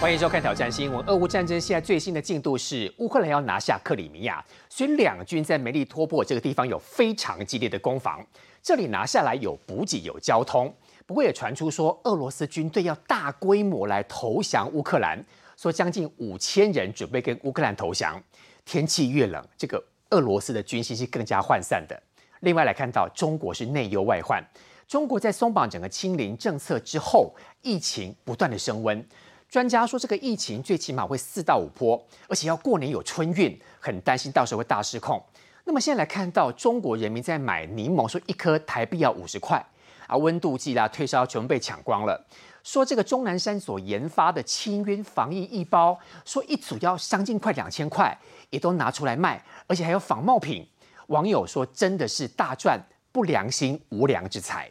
欢迎收看《挑战新闻》。俄乌战争现在最新的进度是，乌克兰要拿下克里米亚，所以两军在梅利托波这个地方有非常激烈的攻防。这里拿下来有补给、有交通，不过也传出说，俄罗斯军队要大规模来投降乌克兰，说将近五千人准备跟乌克兰投降。天气越冷，这个俄罗斯的军心是更加涣散的。另外来看到，中国是内忧外患，中国在松绑整个清零政策之后，疫情不断的升温。专家说，这个疫情最起码会四到五波，而且要过年有春运，很担心到时候会大失控。那么现在来看到中国人民在买柠檬，说一颗台币要五十块，啊，温度计啦、退烧全部被抢光了。说这个钟南山所研发的清晕防疫一包，说一组要将近快两千块，也都拿出来卖，而且还有仿冒品。网友说真的是大赚不良心无良之财。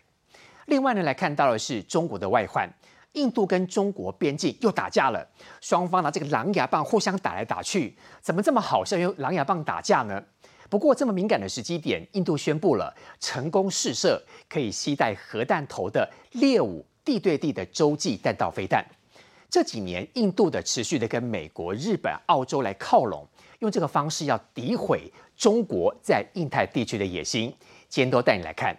另外呢，来看到的是中国的外患。印度跟中国边境又打架了，双方拿这个狼牙棒互相打来打去，怎么这么好笑用狼牙棒打架呢？不过这么敏感的时机点，印度宣布了成功试射可以携带核弹头的猎五地对地的洲际弹道飞弹。这几年，印度的持续的跟美国、日本、澳洲来靠拢，用这个方式要诋毁中国在印太地区的野心。今天都带你来看。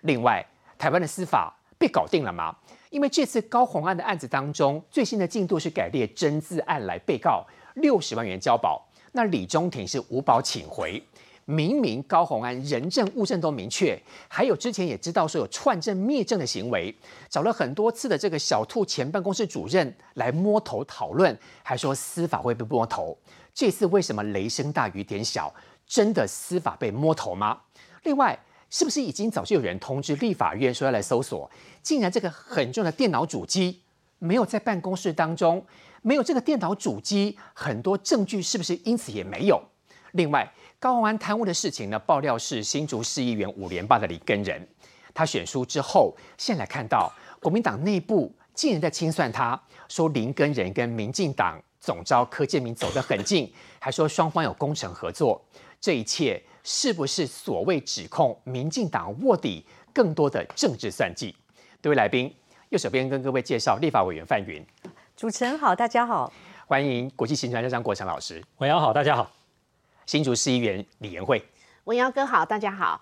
另外，台湾的司法被搞定了吗？因为这次高红安的案子当中，最新的进度是改列真字案来被告六十万元交保，那李中庭是无保请回。明明高红安人证物证都明确，还有之前也知道说有串证灭证的行为，找了很多次的这个小兔前办公室主任来摸头讨论，还说司法会被摸头。这次为什么雷声大雨点小？真的司法被摸头吗？另外。是不是已经早就有人通知立法院说要来搜索？竟然这个很重要的电脑主机没有在办公室当中，没有这个电脑主机，很多证据是不是因此也没有？另外，高安贪污的事情呢？爆料是新竹市议员五连霸的李根仁，他选书之后，现在看到国民党内部竟然在清算他，说林根仁跟民进党总召柯建明走得很近，还说双方有工程合作，这一切。是不是所谓指控民进党卧底更多的政治算计？各位来宾，右手边跟各位介绍立法委员范云。主持人好，大家好，欢迎国际新专家张国强老师。文瑶好，大家好。新竹市议员李延慧。文瑶哥好，大家好。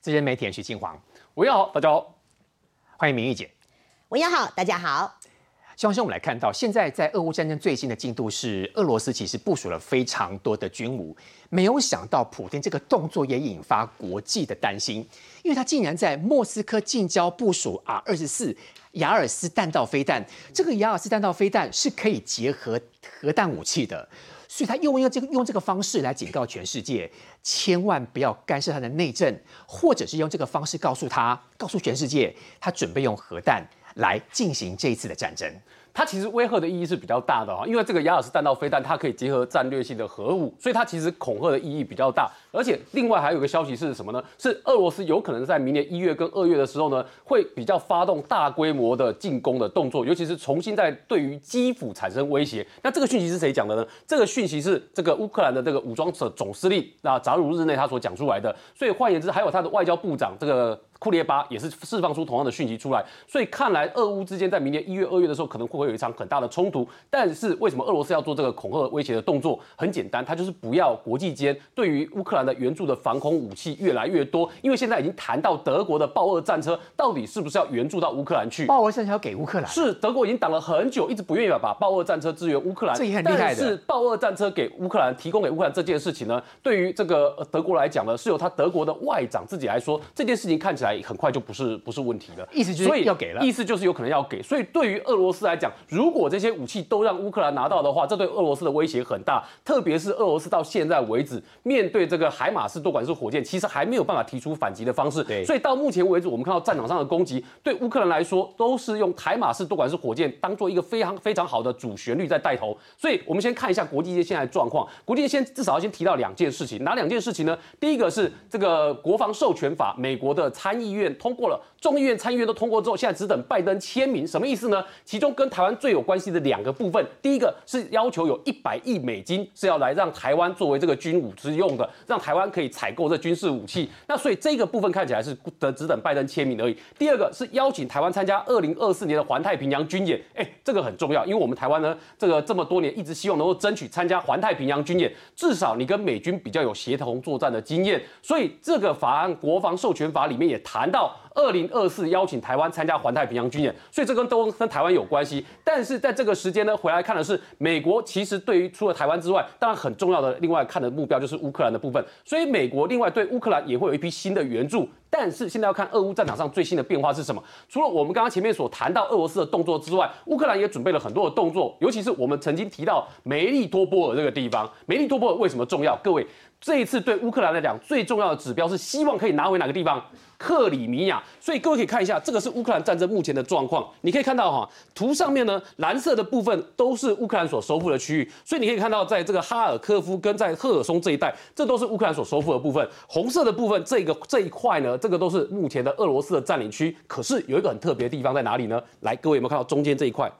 资深媒体人徐庆煌。文瑶好，大家好。欢迎明玉姐。文瑶好，大家好。希望我们来看到，现在在俄乌战争最新的进度是，俄罗斯其实部署了非常多的军武，没有想到普京这个动作也引发国际的担心，因为他竟然在莫斯科近郊部署 R 二十四雅尔斯弹道飞弹，这个雅尔斯弹道飞弹是可以结合核弹武器的，所以他用用这个用这个方式来警告全世界，千万不要干涉他的内政，或者是用这个方式告诉他，告诉全世界，他准备用核弹。来进行这一次的战争，它其实威吓的意义是比较大的哈，因为这个雅尔斯弹道飞弹它可以结合战略性的核武，所以它其实恐吓的意义比较大。而且另外还有一个消息是什么呢？是俄罗斯有可能在明年一月跟二月的时候呢，会比较发动大规模的进攻的动作，尤其是重新在对于基辅产生威胁。那这个讯息是谁讲的呢？这个讯息是这个乌克兰的这个武装总司令那扎鲁日内他所讲出来的。所以换言之，还有他的外交部长这个。库列巴也是释放出同样的讯息出来，所以看来俄乌之间在明年一月、二月的时候可能会会有一场很大的冲突。但是为什么俄罗斯要做这个恐吓威胁的动作？很简单，他就是不要国际间对于乌克兰的援助的防空武器越来越多。因为现在已经谈到德国的豹二战车到底是不是要援助到乌克兰去？豹二战车要给乌克兰？是德国已经挡了很久，一直不愿意把豹二战车支援乌克兰。这也很厉害的。是豹二战车给乌克兰提供给乌克兰这件事情呢，对于这个德国来讲呢，是由他德国的外长自己来说，这件事情看起来。来很快就不是不是问题了。意思就是所以要给了意思就是有可能要给。所以对于俄罗斯来讲，如果这些武器都让乌克兰拿到的话，这对俄罗斯的威胁很大。特别是俄罗斯到现在为止，面对这个海马斯多管式火箭，其实还没有办法提出反击的方式。对所以到目前为止，我们看到战场上的攻击，对乌克兰来说都是用海马斯多管式火箭当做一个非常非常好的主旋律在带头。所以我们先看一下国际界现在的状况。国际界先至少要先提到两件事情，哪两件事情呢？第一个是这个国防授权法，美国的参议院通过了，众议院、参议院都通过之后，现在只等拜登签名，什么意思呢？其中跟台湾最有关系的两个部分，第一个是要求有一百亿美金是要来让台湾作为这个军武之用的，让台湾可以采购这军事武器。那所以这个部分看起来是得只等拜登签名而已。第二个是邀请台湾参加二零二四年的环太平洋军演，哎，这个很重要，因为我们台湾呢，这个这么多年一直希望能够争取参加环太平洋军演，至少你跟美军比较有协同作战的经验。所以这个法案国防授权法里面也谈到。二零二四邀请台湾参加环太平洋军演，所以这跟都跟台湾有关系。但是在这个时间呢，回来看的是美国其实对于除了台湾之外，当然很重要的另外看的目标就是乌克兰的部分。所以美国另外对乌克兰也会有一批新的援助。但是现在要看俄乌战场上最新的变化是什么。除了我们刚刚前面所谈到俄罗斯的动作之外，乌克兰也准备了很多的动作，尤其是我们曾经提到梅利多波尔这个地方。梅利多波尔为什么重要？各位，这一次对乌克兰来讲最重要的指标是希望可以拿回哪个地方？克里米亚。所以各位可以看一下，这个是乌克兰战争目前的状况。你可以看到哈，图上面呢，蓝色的部分都是乌克兰所收复的区域。所以你可以看到，在这个哈尔科夫跟在赫尔松这一带，这都是乌克兰所收复的部分。红色的部分，这个这一块呢，这个都是目前的俄罗斯的占领区。可是有一个很特别的地方在哪里呢？来，各位有没有看到中间这一块？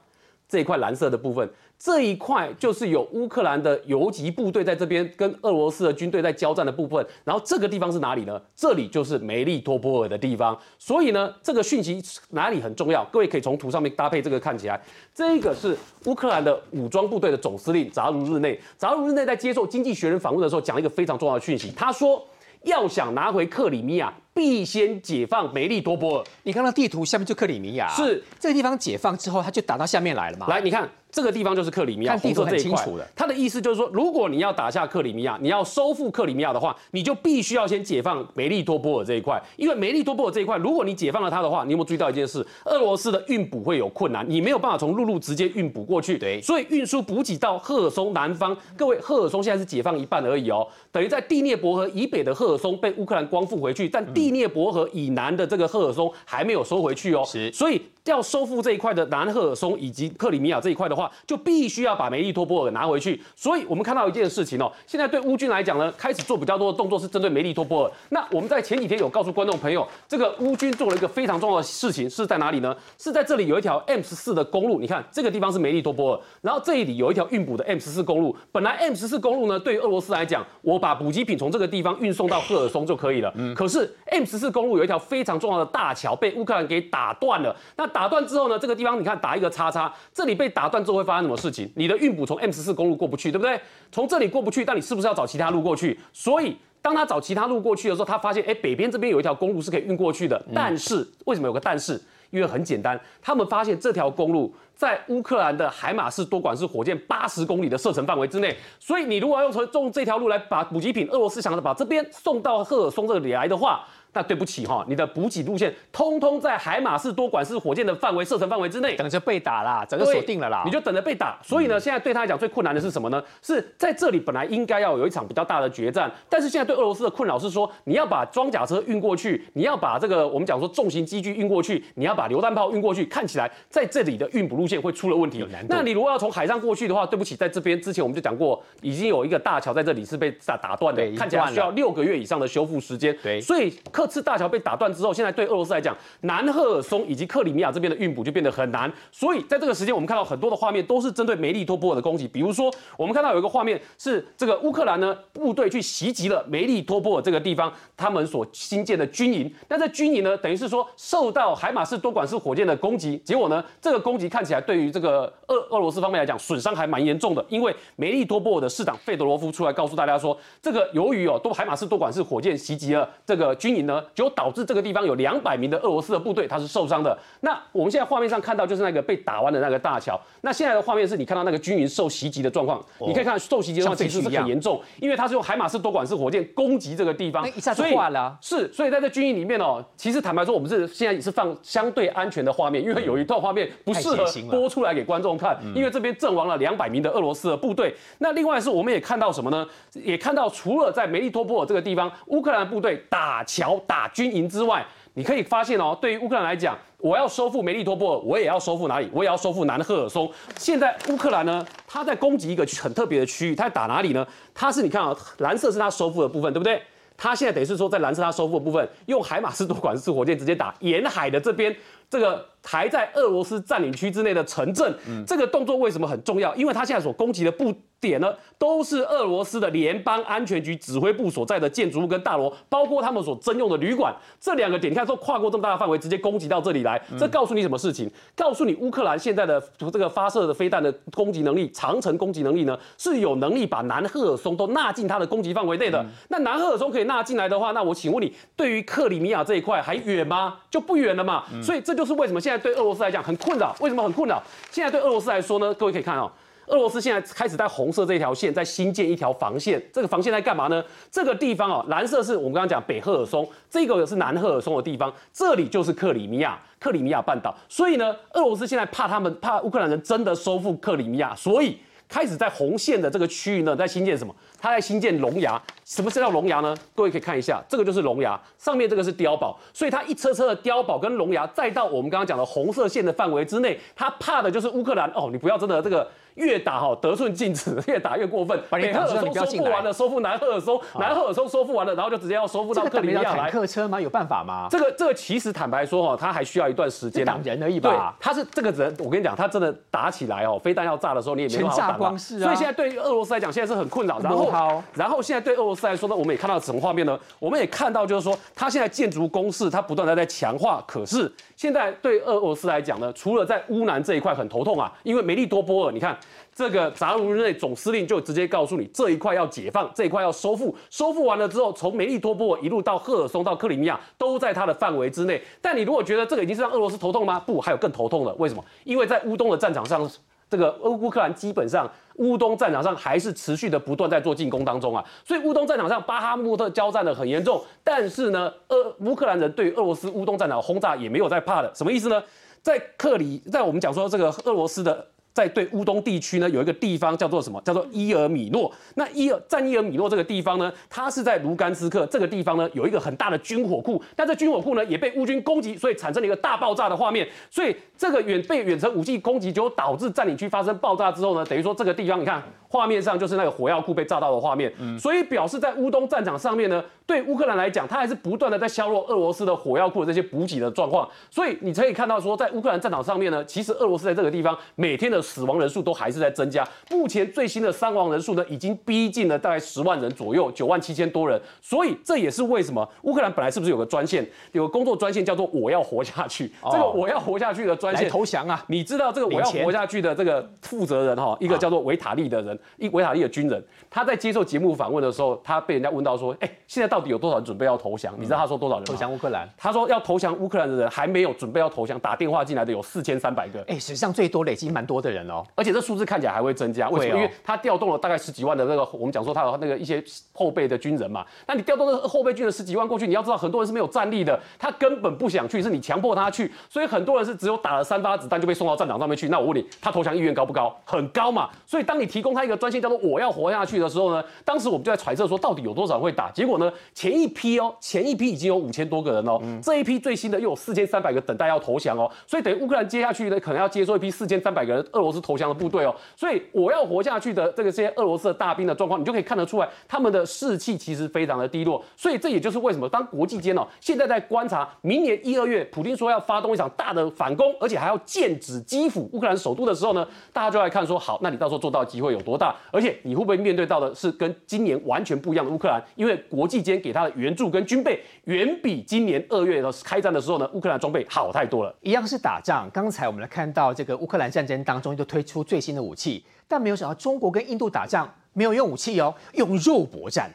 这一块蓝色的部分，这一块就是有乌克兰的游击部队在这边跟俄罗斯的军队在交战的部分。然后这个地方是哪里呢？这里就是梅利托波尔的地方。所以呢，这个讯息哪里很重要？各位可以从图上面搭配这个看起来，这个是乌克兰的武装部队的总司令扎卢日内。扎卢日内在接受《经济学人》访问的时候，讲了一个非常重要的讯息，他说要想拿回克里米亚。必先解放梅利多波尔。你看到地图下面就克里米亚，是这个地方解放之后，它就打到下面来了嘛？来，你看这个地方就是克里米亚，看地色这一块很清楚的他的意思就是说，如果你要打下克里米亚，你要收复克里米亚的话，你就必须要先解放梅利托波尔这一块。因为梅利托波尔这一块，如果你解放了它的话，你有没有注意到一件事？俄罗斯的运补会有困难，你没有办法从陆路直接运补过去。对所以运输补给到赫尔松南方。各位，赫尔松现在是解放一半而已哦，等于在第聂伯河以北的赫尔松被乌克兰光复回去，但第聂伯河以南的这个赫尔松还没有收回去哦。是所以要收复这一块的南赫尔松以及克里米亚这一块的话，就必须要把梅利托波尔拿回去。所以我们看到一件事情哦，现在对乌军来讲呢，开始做比较多的动作是针对梅利托波尔。那我们在前几天有告诉观众朋友，这个乌军做了一个非常重要的事情是在哪里呢？是在这里有一条 M 十四的公路，你看这个地方是梅利托波尔，然后这里有一条运补的 M 十四公路。本来 M 十四公路呢，对于俄罗斯来讲，我把补给品从这个地方运送到赫尔松就可以了。可是 M 十四公路有一条非常重要的大桥被乌克兰给打断了。那打断之后呢，这个地方你看打一个叉叉，这里被打断之后会发生什么事情？你的运补从 M 十四公路过不去，对不对？从这里过不去，但你是不是要找其他路过去？所以。当他找其他路过去的时候，他发现，哎，北边这边有一条公路是可以运过去的。但是为什么有个但是？因为很简单，他们发现这条公路在乌克兰的海马式多管式火箭八十公里的射程范围之内，所以你如果要用从用这条路来把补给品，俄罗斯想着把这边送到赫尔松这里来的话，那对不起哈，你的补给路线通通在海马式多管式火箭的范围射程范围之内，等着被打啦，整个锁定了啦。你就等着被打。所以呢，现在对他来讲最困难的是什么呢？是在这里本来应该要有一场比较大的决战，但是现在对俄罗斯的困扰是说，你要把装甲车运过去，你要把这个我们讲说重型机具运过去，你要把榴弹炮运过去，看起来在这里的运补路线会出了问题。那你如果要从海上过去的话，对不起，在这边之前我们就讲过，已经有一个大桥在这里是被打打断的看起来需要六个月以上的修复时间。对所以克次大桥被打断之后，现在对俄罗斯来讲，南赫尔松以及克里米亚这边的运补就变得很难。所以在这个时间，我们看到很多的画面都是针对梅利托波尔的攻击。比如说，我们看到有一个画面是这个乌克兰呢部队去袭击了梅利托波尔这个地方，他们所新建的军营。那这军营呢，等于是说受到海马式多管式火箭的攻击，结果呢，这个攻击看起来对于这个俄俄罗斯方面来讲，损伤还蛮严重的。因为梅利托波尔的市长费德罗夫出来告诉大家说，这个由于哦多海马式多管式火箭袭击了这个军营的呢，就导致这个地方有两百名的俄罗斯的部队他是受伤的。那我们现在画面上看到就是那个被打弯的那个大桥。那现在的画面是你看到那个军营受袭击的状况，你可以看受袭击的状况其实是很严重，因为他是用海马斯多管式火箭攻击这个地方，那一下就化了。是，所以在这军营里面哦，其实坦白说，我们是现在也是放相对安全的画面，因为有一段画面不适合播出来给观众看，因为这边阵亡了两百名的俄罗斯的部队。那另外是我们也看到什么呢？也看到除了在梅利托波尔这个地方，乌克兰部队打桥打军营之外，你可以发现哦，对于乌克兰来讲，我要收复梅利托波尔，我也要收复哪里？我也要收复南赫尔松。现在乌克兰呢，他在攻击一个很特别的区域，他在打哪里呢？他是你看啊，蓝色是他收复的部分，对不对？他现在等于是说，在蓝色他收复的部分，用海马斯多管式火箭直接打沿海的这边，这个还在俄罗斯占领区之内的城镇。这个动作为什么很重要？因为他现在所攻击的部。点呢，都是俄罗斯的联邦安全局指挥部所在的建筑物跟大楼，包括他们所征用的旅馆。这两个点，你看，都跨过这么大的范围，直接攻击到这里来，这告诉你什么事情？告诉你乌克兰现在的这个发射的飞弹的攻击能力，长程攻击能力呢，是有能力把南赫尔松都纳进它的攻击范围内的。那南赫尔松可以纳进来的话，那我请问你，对于克里米亚这一块还远吗？就不远了嘛。所以这就是为什么现在现在对俄罗斯来讲很困扰。为什么很困扰？现在对俄罗斯来说呢？各位可以看哦。俄罗斯现在开始在红色这条线在新建一条防线，这个防线在干嘛呢？这个地方哦，蓝色是我们刚刚讲北赫尔松，这个是南赫尔松的地方，这里就是克里米亚，克里米亚半岛。所以呢，俄罗斯现在怕他们怕乌克兰人真的收复克里米亚，所以开始在红线的这个区域呢，在新建什么？他在新建龙牙。什么是叫龙牙呢？各位可以看一下，这个就是龙牙，上面这个是碉堡，所以它一车车的碉堡跟龙牙，再到我们刚刚讲的红色线的范围之内，他怕的就是乌克兰哦，你不要真的这个。越打哈得寸进尺，越打越过分。北赫尔松收复完了，收复南赫尔松，南赫尔松收复完了，然后就直接要收复到克里米亚来。客车吗？有办法吗？这个这个其实坦白说哈，他还需要一段时间。挡人而已吧。对，他是这个人，我跟你讲，他真的打起来哦，飞弹要炸的时候，你也没办法挡啊。所以现在对于俄罗斯来讲，现在是很困扰。然后，好然后现在对俄罗斯来说呢，我们也看到什么画面呢？我们也看到就是说，他现在建筑攻势，他不断的在强化。可是现在对俄罗斯来讲呢，除了在乌南这一块很头痛啊，因为梅利多波尔，你看。这个扎卢日内总司令就直接告诉你，这一块要解放，这一块要收复，收复完了之后，从梅利托波尔一路到赫尔松到克里米亚，都在他的范围之内。但你如果觉得这个已经是让俄罗斯头痛吗？不，还有更头痛的。为什么？因为在乌东的战场上，这个乌乌克兰基本上乌东战场上还是持续的不断在做进攻当中啊。所以乌东战场上巴哈穆特交战的很严重，但是呢，俄乌克兰人对俄罗斯乌东战场轰炸也没有在怕的。什么意思呢？在克里，在我们讲说这个俄罗斯的。在对乌东地区呢，有一个地方叫做什么？叫做伊尔米诺。那伊尔占伊尔米诺这个地方呢，它是在卢甘斯克这个地方呢，有一个很大的军火库。但这军火库呢，也被乌军攻击，所以产生了一个大爆炸的画面。所以这个远被远程武器攻击，就导致占领区发生爆炸之后呢，等于说这个地方，你看画面上就是那个火药库被炸到的画面。嗯所以表示在乌东战场上面呢，对乌克兰来讲，它还是不断的在削弱俄罗斯的火药库的这些补给的状况。所以你可以看到说，在乌克兰战场上面呢，其实俄罗斯在这个地方每天的。死亡人数都还是在增加，目前最新的伤亡人数呢，已经逼近了大概十万人左右，九万七千多人。所以这也是为什么乌克兰本来是不是有个专线，有个工作专线叫做“我要活下去”。这个“我要活下去”的专线投降啊！你知道这个“我要活下去”的这个负责人哈，一个叫做维塔利的人，一维塔利的军人，他在接受节目访问的时候，他被人家问到说：“哎，现在到底有多少人准备要投降？”你知道他说多少人投降乌克兰？他说要投降乌克兰的人还没有准备要投降，打电话进来的有四千三百个。哎，史上最多累积蛮多的人哦，而且这。数字看起来还会增加，为什么？因为他调动了大概十几万的那个，我们讲说他的那个一些后备的军人嘛。那你调动的后备军人十几万过去，你要知道很多人是没有战力的，他根本不想去，是你强迫他去。所以很多人是只有打了三发子弹就被送到战场上面去。那我问你，他投降意愿高不高？很高嘛。所以当你提供他一个专线叫做“我要活下去”的时候呢，当时我们就在揣测说，到底有多少人会打？结果呢，前一批哦，前一批已经有五千多个人哦，这一批最新的又有四千三百个等待要投降哦。所以等于乌克兰接下去呢，可能要接收一批四千三百个人罗斯投降的部队哦。所以。我要活下去的这个这些俄罗斯的大兵的状况，你就可以看得出来，他们的士气其实非常的低落。所以这也就是为什么当国际间哦，现在在观察明年一二月，普京说要发动一场大的反攻，而且还要剑指基辅乌克兰首都的时候呢，大家就来看说，好，那你到时候做到机会有多大？而且你会不会面对到的是跟今年完全不一样的乌克兰？因为国际间给他的援助跟军备，远比今年二月的开战的时候呢，乌克兰装备好太多了。一样是打仗，刚才我们来看到这个乌克兰战争当中，就推出最新的武器。但没有想到，中国跟印度打仗没有用武器哦，用肉搏战，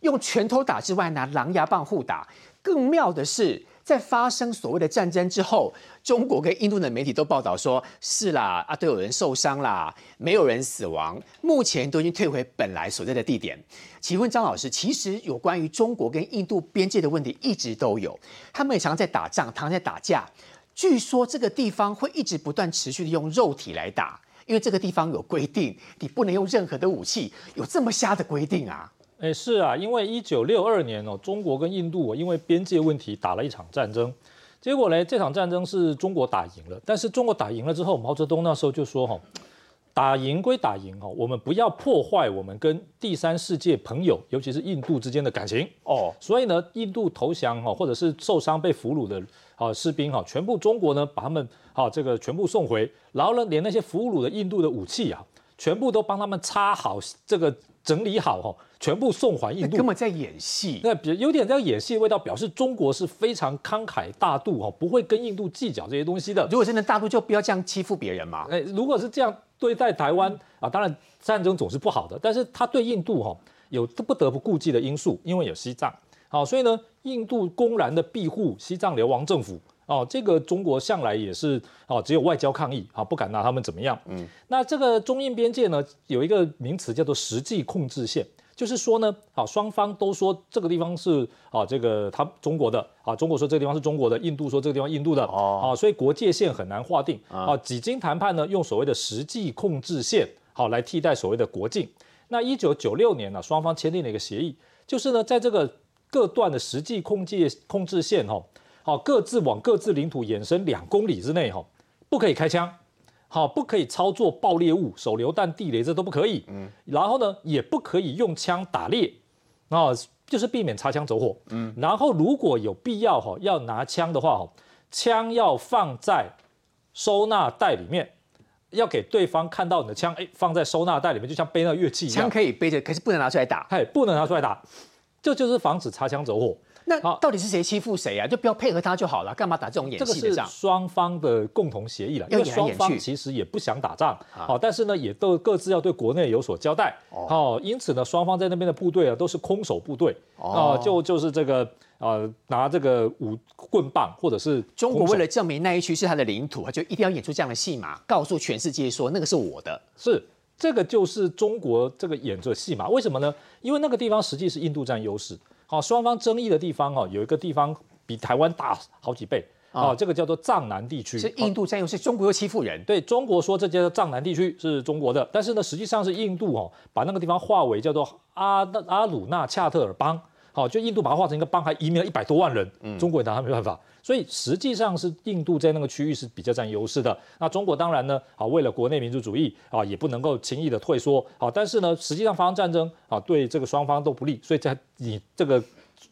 用拳头打之外，拿狼牙棒互打。更妙的是，在发生所谓的战争之后，中国跟印度的媒体都报道说，是啦，啊，都有人受伤啦，没有人死亡，目前都已经退回本来所在的地点。请问张老师，其实有关于中国跟印度边界的问题一直都有，他们也常常在打仗，常常在打架。据说这个地方会一直不断持续的用肉体来打，因为这个地方有规定，你不能用任何的武器，有这么瞎的规定啊？哎，是啊，因为一九六二年哦，中国跟印度因为边界问题打了一场战争，结果呢，这场战争是中国打赢了。但是中国打赢了之后，毛泽东那时候就说哈，打赢归打赢哈，我们不要破坏我们跟第三世界朋友，尤其是印度之间的感情哦。所以呢，印度投降哈，或者是受伤被俘虏的啊士兵哈，全部中国呢把他们好这个全部送回，然后呢，连那些俘虏的印度的武器啊，全部都帮他们插好这个。整理好哈，全部送还印度，根本在演戏。那比有点在演戏的味道，表示中国是非常慷慨大度哈，不会跟印度计较这些东西的。如果真的大度，就不要这样欺负别人嘛。哎，如果是这样对待台湾啊，当然战争总是不好的，但是他对印度哈有不得不顾忌的因素，因为有西藏，好，所以呢，印度公然的庇护西藏流亡政府。哦，这个中国向来也是哦，只有外交抗议啊，不敢拿他们怎么样。嗯，那这个中印边界呢，有一个名词叫做实际控制线，就是说呢，啊，双方都说这个地方是啊，这个他中国的啊，中国说这个地方是中国的，印度说这个地方印度的哦，啊，所以国界线很难划定啊。几经谈判呢，用所谓的实际控制线好来替代所谓的国境。那一九九六年呢，双方签订了一个协议，就是呢，在这个各段的实际控制控制线哈。好，各自往各自领土延伸两公里之内，哈，不可以开枪，好，不可以操作爆裂物、手榴弹、地雷，这都不可以。嗯，然后呢，也不可以用枪打猎，啊，就是避免擦枪走火。嗯，然后如果有必要，哈，要拿枪的话，哈，枪要放在收纳袋里面，要给对方看到你的枪，哎，放在收纳袋里面，就像背那乐器一样。枪可以背着，可是不能拿出来打。嘿，不能拿出来打，这就是防止擦枪走火。那到底是谁欺负谁啊？就不要配合他就好了，干嘛打这种演戏的仗？双方的共同协议了，因为双方其实也不想打仗，好，但是呢，也都各自要对国内有所交代，好，因此呢，双方在那边的部队啊，都是空手部队，啊，就就是这个呃，拿这个武棍棒或者是中国为了证明那一区是他的领土，就一定要演出这样的戏码，告诉全世界说那个是我的，是这个就是中国这个演这戏嘛，为什么呢？因为那个地方实际是印度占优势。好，双方争议的地方哦，有一个地方比台湾大好几倍啊，这个叫做藏南地区。是印度占优势，中国又欺负人。对中国说这叫做藏南地区是中国的，但是呢，实际上是印度哦，把那个地方划为叫做阿阿鲁纳恰特尔邦。好，就印度把它划成一个邦，还移民了一百多万人。嗯，中国拿他没办法，所以实际上是印度在那个区域是比较占优势的。那中国当然呢，啊，为了国内民族主义啊，也不能够轻易的退缩。好，但是呢，实际上发生战争啊，对这个双方都不利。所以在你这个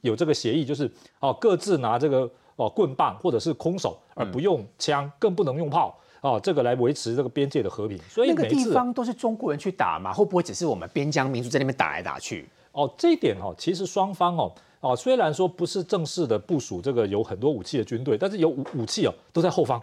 有这个协议，就是啊，各自拿这个哦棍棒或者是空手，而不用枪，更不能用炮啊，这个来维持这个边界的和平。所以那个地方都是中国人去打嘛，会不会只是我们边疆民族在那边打来打去？哦，这一点哦，其实双方哦，哦，虽然说不是正式的部署这个有很多武器的军队，但是有武武器哦，都在后方，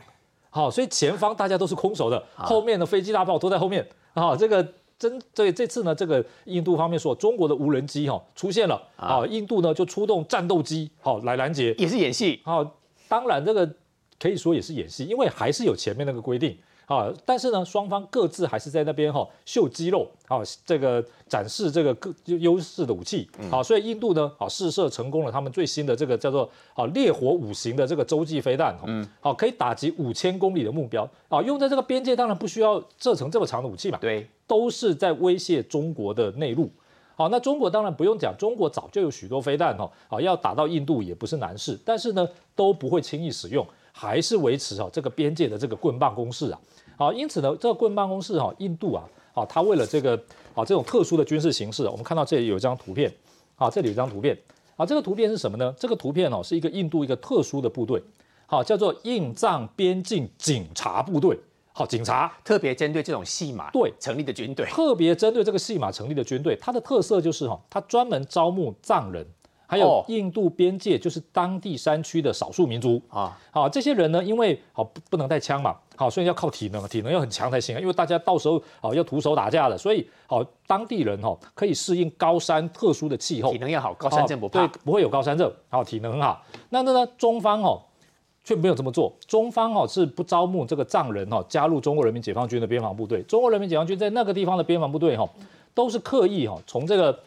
好，所以前方大家都是空手的，后面的飞机大炮都在后面，啊，这个真对这次呢，这个印度方面说中国的无人机哈出现了，啊，印度呢就出动战斗机好来拦截，也是演戏，好，当然这个可以说也是演戏，因为还是有前面那个规定。啊，但是呢，双方各自还是在那边哈秀肌肉，啊，这个展示这个各优势的武器，好，所以印度呢，啊试射成功了他们最新的这个叫做啊烈火五型的这个洲际飞弹，嗯，好，可以打击五千公里的目标，啊，用在这个边界当然不需要射程这么长的武器嘛，对，都是在威胁中国的内陆，好，那中国当然不用讲，中国早就有许多飞弹哈，啊，要打到印度也不是难事，但是呢都不会轻易使用，还是维持啊这个边界的这个棍棒攻势啊。好，因此呢，这个棍办公室哈，印度啊，啊，他为了这个啊这种特殊的军事形式，我们看到这里有一张图片，啊，这里有一张图片，啊，这个图片是什么呢？这个图片哦，是一个印度一个特殊的部队，好，叫做印藏边境警察部队，好，警察特别针对这种戏码对成立的军队，特别针对这个戏码成立的军队，它的特色就是哈，它专门招募藏人。还有哦。印度边界就是当地山区的少数民族。啊，好，这些人呢，因为好不不能带枪嘛，好，所以要靠体能，体能要很强才行啊，因为大家到时候好要徒手打架的，所以好当地人哈可以适应高山特殊的气候。体，能要好，高山症不怕。哦对，。不会有高山症，好，体能很好。那那呢，中方哦却没有这么做，中方哦是不招募这个藏人哦加入中国人民解放军的边防部队，中国人民解放军在那个地方的边防部队哈、都是刻意哈、从这个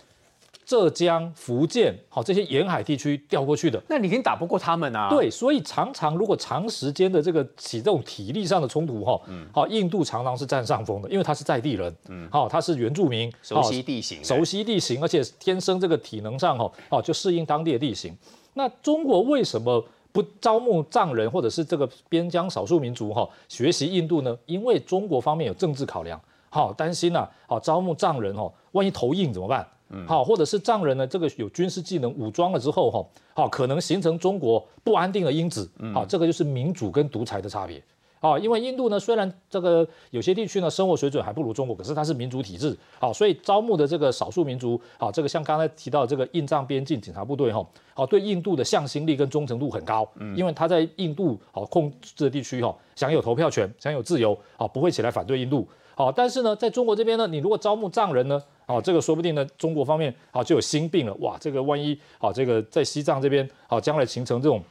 浙江、福建好、这些沿海地区调过去的。那你已经打不过他们啊。，对，所以常常如果长时间的这个起这种体力上的冲突哈，好、印度常常是占上风的，因为他是在地人，嗯，好、他是原住民，熟悉地形，熟悉地形，而且天生这个体能上哈哦就适应当地的地形。那中国为什么不招募藏人或者是这个边疆少数民族哈学习印度呢？因为中国方面有政治考量，好担心呐，好招募藏人哦，万一投硬怎么办？好，或者是藏人呢，这个有军事技能武装了之后哈，好可能形成中国不安定的因子，好，这个就是民主跟独裁的差别。啊，因为印度呢，虽然这个有些地区呢生活水准还不如中国，可是它是民主体制，好、所以招募的这个少数民族，好、这个像刚才提到的这个印藏边境警察部队，哈、好、对印度的向心力跟忠诚度很高，因为他在印度好、控制的地区哈、享有投票权，享有自由，好、不会起来反对印度，好、但是呢，在中国这边呢，你如果招募藏人呢，啊、这个说不定呢，中国方面啊、就有心病了，哇，这个万一啊、这个在西藏这边啊、将来形成这种。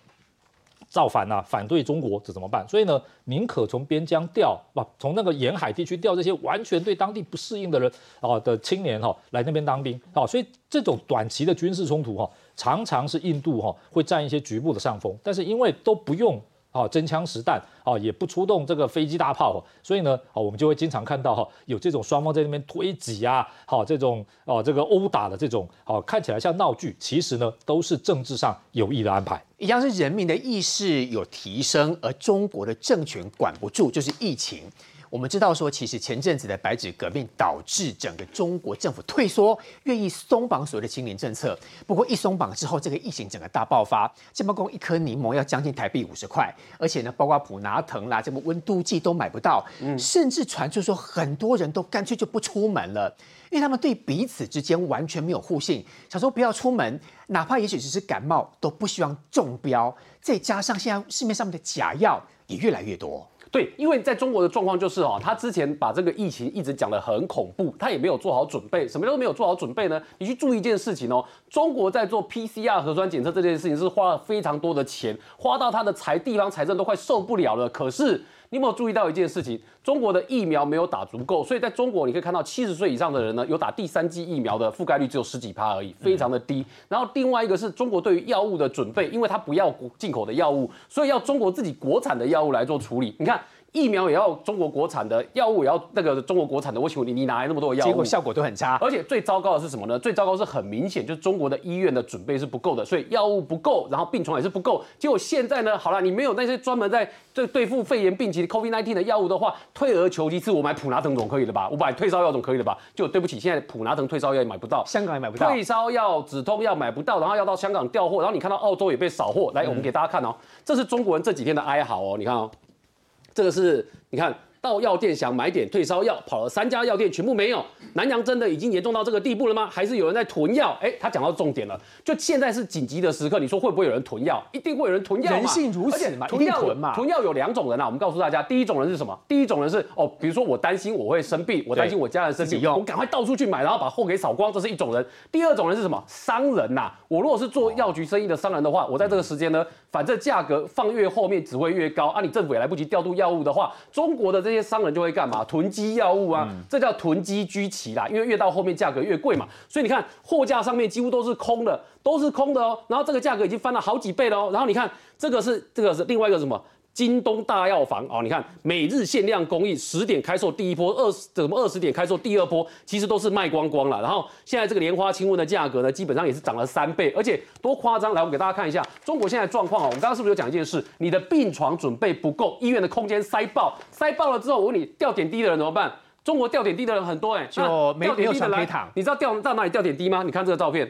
造反啊，反对中国，这怎么办？所以呢，宁可从边疆调，不从那个沿海地区调这些完全对当地不适应的人啊的青年哈、来那边当兵啊，所以这种短期的军事冲突哈、常常是印度哈、会占一些局部的上风，但是因为都不用。啊，真枪实弹啊，也不出动这个飞机大炮，所以呢，啊，我们就会经常看到哈，有这种双方在那边推挤啊，好这种哦这个殴打的这种，好看起来像闹剧，其实呢都是政治上有意的安排。一样是人民的意识有提升，而中国的政权管不住，就是疫情。我们知道说，其实前阵子的白纸革命导致整个中国政府退缩，愿意松绑所谓的清零政策。不过一松绑之后，这个疫情整个大爆发，这包括一颗柠檬要将近台币五十块，而且呢，包括普拿藤啦，这么温度计都买不到，甚至传出说很多人都干脆就不出门了，因为他们对彼此之间完全没有互信，想说不要出门，哪怕也许只是感冒，都不希望中标。再加上现在市面上面的假药也越来越多。对，因为在中国的状况就是哦，他之前把这个疫情一直讲得很恐怖，他也没有做好准备，什么都没有做好准备呢？你去注意一件事情哦，中国在做 PCR 核酸检测这件事情是花了非常多的钱，花到他的财地方财政都快受不了了。可是你有没有注意到一件事情？中国的疫苗没有打足够，所以在中国你可以看到七十岁以上的人呢，有打第三剂疫苗的覆盖率只有十几趴而已，非常的低。然后另外一个是中国对于药物的准备，因为它不要进口的药物，所以要中国自己国产的药物来做处理。你看。疫苗也要中国国产的，药物也要那个中国国产的。我请问你，你哪来那么多的药物？结果效果都很差。而且最糟糕的是什么呢？最糟糕是很明显，就是中国的医院的准备是不够的，所以药物不够，然后病床也是不够。结果现在呢，好了，你没有那些专门在对对付肺炎病情 COVID-19 的药物的话，退而求其次，我买普拿疼总可以了吧？我买退烧药总可以了吧？就对不起，现在普拿疼退烧药也买不到，香港也买不到。退烧药、止痛药买不到，然后要到香港调货，然后你看到澳洲也被扫货。来，我们给大家看哦，这是中国人这几天的哀嚎哦，你看哦，这个是你看。到药店想买点退烧药，跑了三家药店全部没有。南阳真的已经严重到这个地步了吗？还是有人在囤药？哎，他讲到重点了，就现在是紧急的时刻，你说会不会有人囤药？一定会有人囤药嘛。人性如此嘛，囤药囤嘛。囤药有两种人啊，我们告诉大家，第一种人是什么？第一种人是哦，比如说我担心我会生病，我担心我家人生病，我赶快到处去买，然后把货给扫光，这是一种人。第二种人是什么？商人呐、啊。我如果是做药局生意的商人的话，我在这个时间呢，反正价格放越后面只会越高啊。你政府也来不及调度药物的话，中国的这些商人就会干嘛？囤积药物啊，这叫囤积居奇啦。因为越到后面价格越贵嘛，所以你看货架上面几乎都是空的，都是空的哦。然后这个价格已经翻了好几倍了哦。然后你看这个是这个是另外一个什么？京东大药房哦，你看每日限量供应，十点开售第一波，二十怎么二十点开售第二波，其实都是卖光光了。然后现在这个莲花清瘟的价格呢，基本上也是涨了三倍，而且多夸张！来，我们给大家看一下中国现在状况啊。我们刚刚是不是有讲一件事？你的病床准备不够，医院的空间塞爆，塞爆了之后，我问你，掉点滴的人怎么办？中国掉点滴的人很多哎、欸，就没没有床可以躺。你知道掉到哪里掉点滴吗？你看这个照片。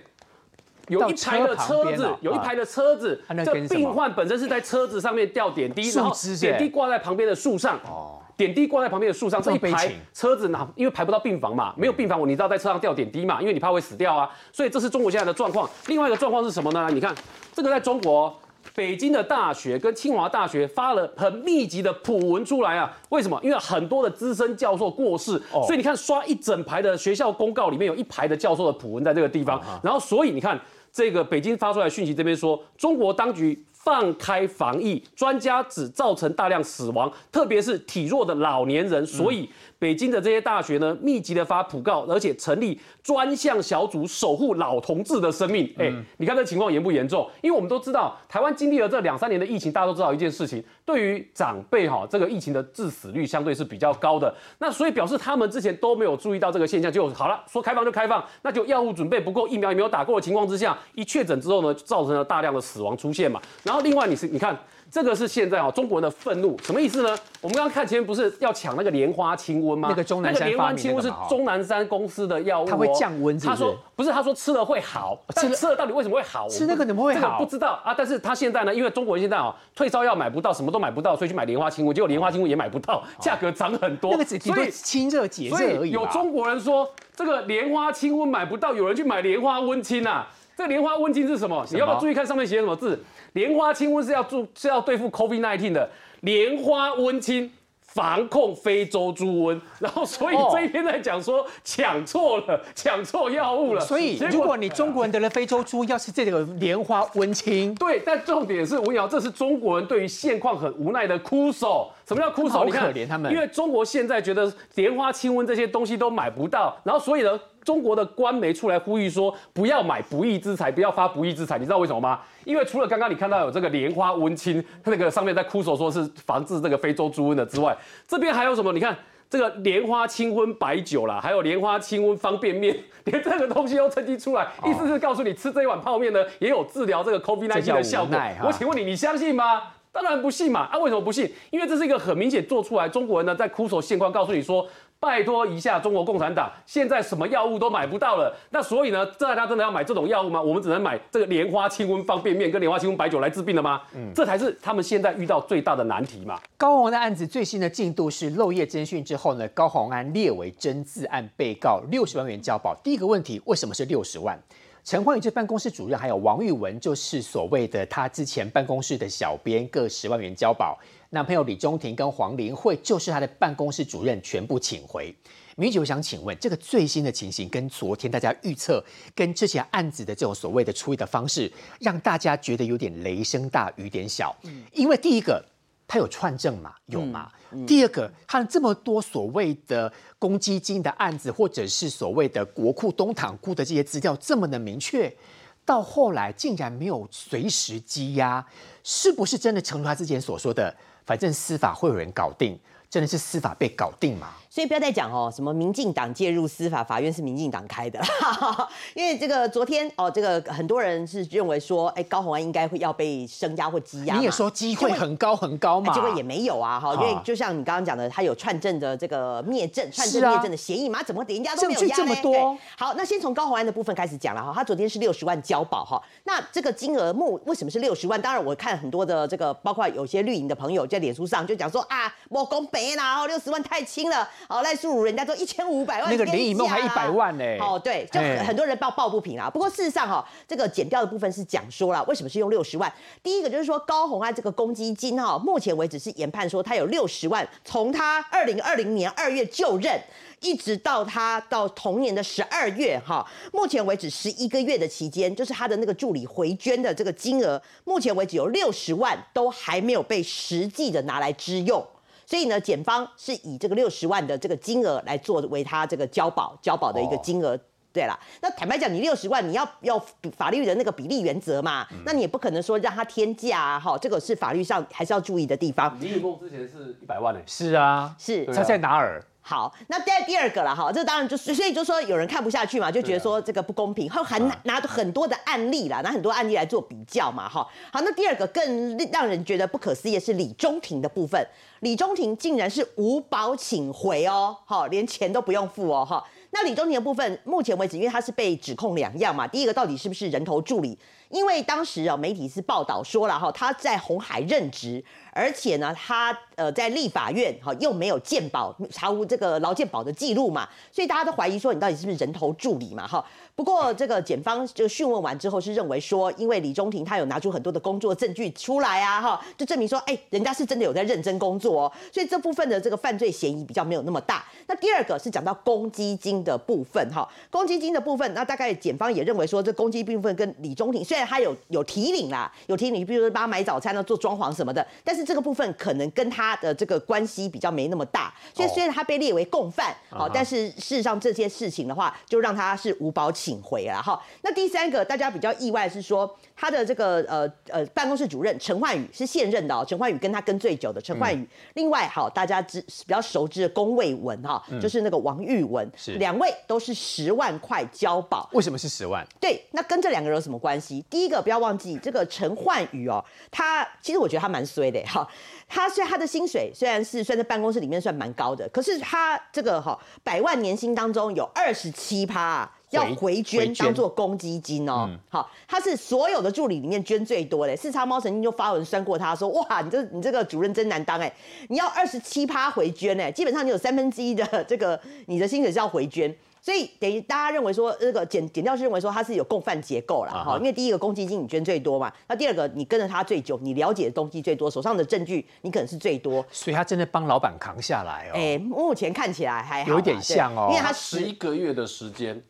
有一排的车子，哦、有一排的车子，啊、这病患本身是在车子上面吊点滴，然后点滴挂在旁边的树上。哦，点滴挂在旁边的树上，这一排车子拿，因为排不到病房嘛，没有病房，我你知道在车上吊点滴嘛，因为你怕会死掉啊，所以这是中国现在的状况。另外一个状况是什么呢？你看这个在中国。北京的大学跟清华大学发了很密集的普文出来啊，为什么？因为很多的资深教授过世，所以你看刷一整排的学校公告里面有一排的教授的普文在这个地方，然后所以你看这个北京发出来讯息这边说，中国当局放开防疫，专家只造成大量死亡，特别是体弱的老年人，所以北京的这些大学呢，密集的发普告，而且成立专项小组守护老同志的生命。哎、你看这情况严不严重？因为我们都知道，台湾经历了这两三年的疫情，大家都知道一件事情，对于长辈哈，这个疫情的致死率相对是比较高的。那所以表示他们之前都没有注意到这个现象，就好了，说开放就开放，那就药物准备不够，疫苗也没有打过的情况之下，一确诊之后呢，造成了大量的死亡出现嘛。然后另外你是你看。这个是现在啊，中国人的愤怒什么意思呢？我们刚刚看前面不是要抢那个莲花清瘟吗？那个钟南山那个莲花清瘟是钟南山公司的药物、哦，它会降温是不是他说不是，他说吃了会好，但吃了到底为什么会好？吃那个怎么会这个好不知道啊。但是他现在呢，因为中国人现在啊，退烧药买不到，什么都买不到，所以去买莲花清瘟，结果莲花清瘟也买不到，价格涨很多。那个只顶多所以清热解热而已。有中国人说这个莲花清瘟买不到，有人去买莲花温清啊。这个莲花温清是什么？你要不要注意看上面写什么字？莲花清瘟是要注是要对付 COVID 1 9的，莲花温清。防控非洲猪瘟，然后所以哦这一篇在讲说抢错了，抢错药物了。所以如果你中国人得了非洲猪，要是这个莲花温清，对，但重点是文瑶，这是中国人对于现况很无奈的哭手。什么叫哭手？你看可怜他们因为中国现在觉得莲花清瘟这些东西都买不到，然后所以呢，中国的官媒出来呼吁说不要买不义之财，不要发不义之财。你知道为什么吗？因为除了刚刚你看到有这个莲花温清，那个上面在哭手说是防治这个非洲猪瘟的之外，这边还有什么？你看。这个莲花清瘟白酒啦，还有莲花清瘟方便面，连这个东西都趁机出来，意思是告诉你吃这一碗泡面呢，也有治疗这个 COVID 这19的效果。我请问你，你相信吗？当然不信嘛！啊，为什么不信？因为这是一个很明显做出来，中国人呢在哭手现况，告诉你说，拜托一下中国共产党，现在什么药物都买不到了，那所以呢，大家真的要买这种药物吗？我们只能买这个莲花清瘟方便面跟莲花清瘟白酒来治病了吗？嗯这才是他们现在遇到最大的难题嘛。高虹安的案子最新的进度是漏夜侦讯之后呢，高虹安列为真自案被告，六十万元交保。第一个问题，为什么是六十万？陈焕宇这办公室主任还有王玉文，就是所谓的他之前办公室的小编，各十万元交保。男朋友李中庭跟黄玲慧就是他的办公室主任，全部请回。米酒想请问，这个最新的情形跟昨天大家预测、跟之前案子的这种所谓的处理的方式，让大家觉得有点雷声大雨点小。嗯因为第一个，他有串证嘛，有嘛？第二个，他这么多所谓的公积金的案子，或者是所谓的国库东堂库的这些资料这么的明确，到后来竟然没有随时羁押，是不是真的成如他之前所说的，反正司法会有人搞定？真的是司法被搞定吗？所以不要再讲哦，什么民进党介入司法，法院是民进党开的，因为这个昨天哦，这个很多人是认为说，哎，高虹安应该会要被升压或羁押，你也说机会很高很高嘛，结果也没有啊，哈，因为就像你刚刚讲的，他有串证的这个灭证、串证灭证的嫌疑嘛，怎么人家都没有压呢这么多。好，那先从高虹安的部分开始讲了哈，他昨天是六十万交保哈，那这个金额目为什么是六十万？当然我看很多的这个，包括有些绿营的朋友在脸书上就讲说啊，我公北啦，哦，六十万太轻了，好赖素如人家都一千五百万，那个林以梦还一百万呢哦，对，就哎很多人抱抱不平啊。不过事实上哈，这个减掉的部分是讲说了，为什么是用六十万？第一个就是说高虹安这个公积金哈，目前为止是研判说他有六十万，从他二零二零年二月就任。一直到他到同年的十二月，哈，目前为止十一个月的期间，就是他的那个助理回捐的这个金额，目前为止有六十万都还没有被实际的拿来支用。所以呢，检方是以这个六十万的这个金额来作为他这个交保交保的一个金额。对啦，那坦白讲，你六十万，你要要法律的那个比例原则嘛，那你也不可能说让他天价啊，哈，这个是法律上还是要注意的地方。李雨梦之前是一百万呢、是啊，是他在哪儿？好，那再第二个了哈，这当然就是，所以就说有人看不下去嘛，就觉得说这个不公平，后还拿拿很多的案例啦，拿很多案例来做比较嘛，哈。好，那第二个更让人觉得不可思议的是李中庭的部分，李中庭竟然是无保请回哦，哈，连钱都不用付哦，哈。那李中庭的部分，目前为止，因为他是被指控两样嘛，第一个到底是不是人头助理？因为当时啊媒体是报道说了哈，他在红海任职。而且呢，他呃在立法院哈又没有鉴保查无这个劳健保的记录嘛，所以大家都怀疑说你到底是不是人头助理嘛哈。不过这个检方就讯问完之后是认为说，因为李中庭他有拿出很多的工作证据出来啊哈，就证明说哎人家是真的有在认真工作哦，所以这部分的这个犯罪嫌疑比较没有那么大。那第二个是讲到公积金的部分哈，公积金的部分，那大概检方也认为说这公积金部分跟李中庭虽然他有有提领啦，有提领，比如说帮他买早餐呢、做装潢什么的，但是这个部分可能跟他的这个关系比较没那么大，所以虽然他被列为共犯，好，但是事实上这些事情的话，就让他是无保请回了哈。那第三个大家比较意外是说，他的这个呃呃办公室主任陈焕宇是现任的哦，陈焕宇跟他跟最久的陈焕宇，另外好大家知比较熟知的龚卫文哈，就是那个王玉文，两位都是十万块交保，为什么是十万？对，那跟这两个人有什么关系？第一个不要忘记这个陈焕宇哦，他其实我觉得他蛮衰的哈。他虽然他的薪水虽然是算在办公室里面算蛮高的，可是他这个哈百万年薪当中有二十七趴要回捐当做公积金哦。好，他是所有的助理里面捐最多的。四叉猫曾经就发文酸过他说：“哇，你这你这个主任真难当哎，你要二十七趴回捐哎，基本上你有三分之一的这个你的薪水是要回捐。”所以等于大家认为说，这个减减掉是认为说他是有共犯结构了哈，因为第一个公积金你捐最多嘛，那第二个你跟着他最久，你了解的东西最多，手上的证据你可能是最多，所以他真的帮老板扛下来哦。哎，目前看起来还有点像哦，因为他十一个月的时间。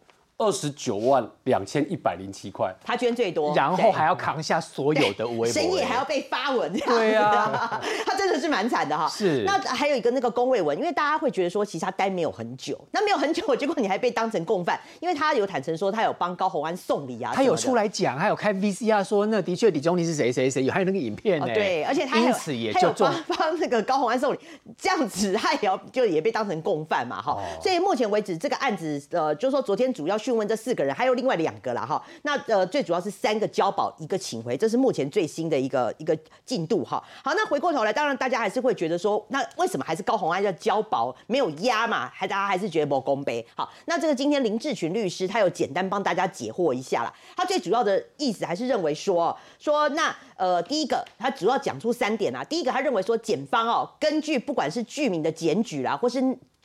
二十九万两千一百零七块，他捐最多，然后还要扛下所有的微博，深夜还要被发文，对啊，他真的是蛮惨的哈。是，那还有一个那个龚卫文，因为大家会觉得说，其实他待没有很久，那没有很久，结果你还被当成共犯，因为他有坦诚说他有帮高红安送礼啊，他有出来讲，还有开 VCR 说那的确李宗尼是谁谁谁，有还有那个影片呢，对，而且他因此也就帮帮那个高红安送礼，这样子他也要就也被当成共犯嘛，哈，所以目前为止这个案子，呃，就是说昨天主要讯问这四个人，还有。另外两个了哈，那呃最主要是三个交保一个请回，这是目前最新的一个一个进度哈。好，那回过头来，当然大家还是会觉得说，那为什么还是高红安要交保没有压嘛？还大家还是觉得不公平。好，那这个今天林志群律师他有简单帮大家解惑一下啦。他最主要的意思还是认为说，说那呃第一个他主要讲出三点啊。第一个他认为说检方哦，根据不管是居民的检举啦，或是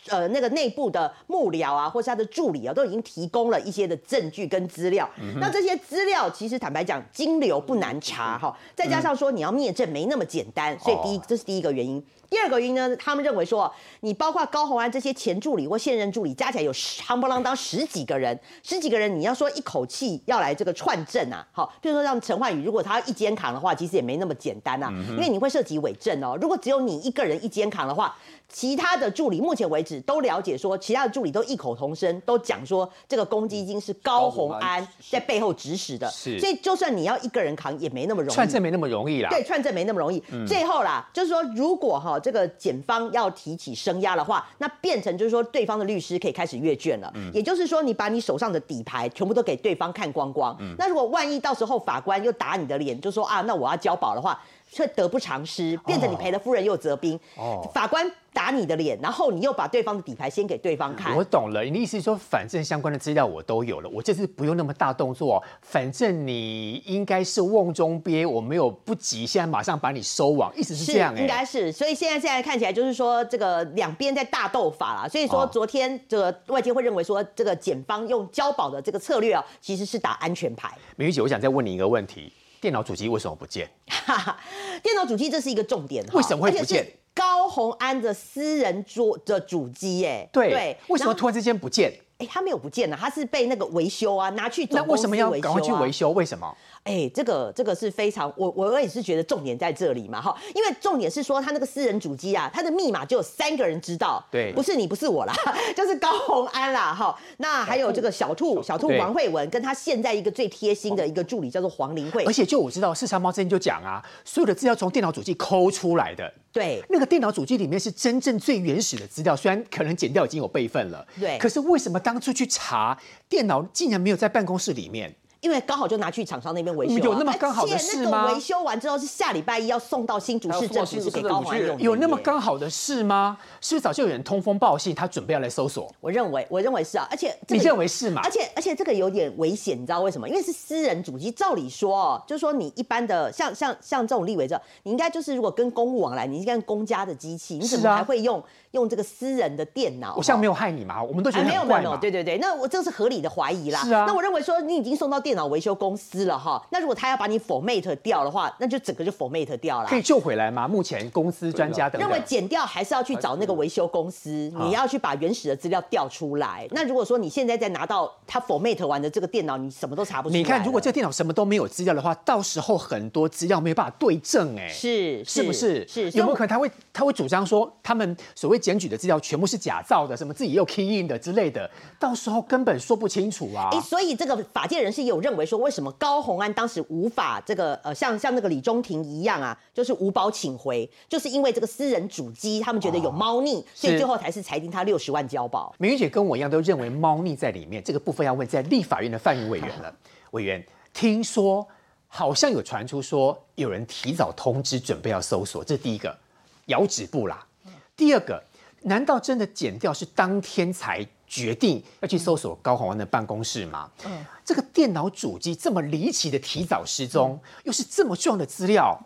呃，那个内部的幕僚啊，或是他的助理啊，都已经提供了一些的证据跟资料。那这些资料其实坦白讲，金流不难查哈。再加上说你要灭证没那么简单，所以第一这是第一个原因。第二个原因呢，他们认为说，你包括高红安这些前助理或现任助理加起来有夯不啷当十几个人，十几个人你要说一口气要来这个串证啊，好，比如说让陈焕宇，如果他一肩扛的话，其实也没那么简单啊，因为你会涉及伪证哦。如果只有你一个人一肩扛的话，其他的助理目前为止都了解说，其他的助理都异口同声都讲说，这个公积金是高红安在背后指使的，是，所以就算你要一个人扛也没那么容易，串证没那么容易啦，对，串证没那么容易。最后啦，就是说如果哈这个检方要提起声押的话，那变成就是说对方的律师可以开始阅卷了，也就是说你把你手上的底牌全部都给对方看光光，那如果万一到时候法官又打你的脸，就说啊那我要交保的话。却得不偿失，变成你赔了夫人又折兵。哦，法官打你的脸，然后你又把对方的底牌先给对方看。我懂了，你的意思是说，反正相关的资料我都有了，我这次不用那么大动作。反正你应该是瓮中鳖，我没有不急，现在马上把你收网，意思是这样。应该是，所以现在现在看起来就是说，这个两边在大斗法了。所以说，昨天这个外界会认为说，这个检方用交保的这个策略啊，其实是打安全牌。美玉姐，我想再问你一个问题。电脑主机为什么不见？电脑主机这是一个重点，为什么会不见？高红安的私人桌的主机，哎，对，为什么突然之间不见？哎，他没有不见呢，他是被那个维修啊，拿去那为什么要赶快去维修？为什么？哎，这个这个是非常，我我也是觉得重点在这里嘛，哈，因为重点是说他那个私人主机啊，他的密码就有三个人知道，对，不是你不是我啦，就是高红安啦，哈，那还有这个小兔小兔王慧文，跟他现在一个最贴心的一个助理叫做黄玲慧，而且就我知道，四三猫之前就讲啊，所有的资料从电脑主机抠出来的，对，那个电脑主机里面是真正最原始的资料，虽然可能剪掉已经有备份了，对，可是为什么当初去查电脑竟然没有在办公室里面？因为刚好就拿去厂商那边维修啊、有那么刚好的事吗个维修完之后是下礼拜一要送到新竹市政府，是给高宏安用。有那么？刚好的事吗？是不是早就有人通风报信，他准备要来搜索？我认为，我认为是啊，而且这你认为是吗而？且而且这个有点危险，你知道为什么？因为是私人主机，照理说哦，就是说你一般的像像像这种立委这，你应该就是如果跟公务往来，你应该用公家的机器，你怎么还会用用这个私人的电脑？我现在没有。害你嘛，我们都觉哎，得没有没有没有。对对对，那我这是合理的怀疑啦。是啊那我认为说你已经送到电脑维修公司了哈，那如果他要把你 format 掉的话，那就整个就 format 掉了可。以救回来吗？目前公司专家等认为等，剪掉还是要去找那个维修公司，啊你要去把原始的资料调出来。那如果说你现在再拿到他 format 完的这个电脑，你什么都查不出来。你看，如果这个电脑什么都没有资料的话，到时候很多资料没有办法对证，哎，是是不是？是有没有可能他会他会主张说，他们所谓检举的资料全部是假造的，什么自己又 key in 的之类的，到时候根本说不清楚啊哎、。所以这个法界人士也有认为说，为什么高虹安当时无法这个呃，像像那个李中庭一样啊，就是无保请回，就是因为这个私人主机，他们觉得有猫腻，所以最后才是裁定他六十万交保。美玉姐跟我一样都认为猫腻在里面，这个部分要问在立法院的范云委员了。委员，听说好像有传出说有人提早通知准备要搜索，这是第一个，摇指布啦。第二个，难道真的剪掉是当天才决定要去搜索高宏安的办公室吗？嗯，这个电脑主机这么离奇的提早失踪，又是这么重要的资料，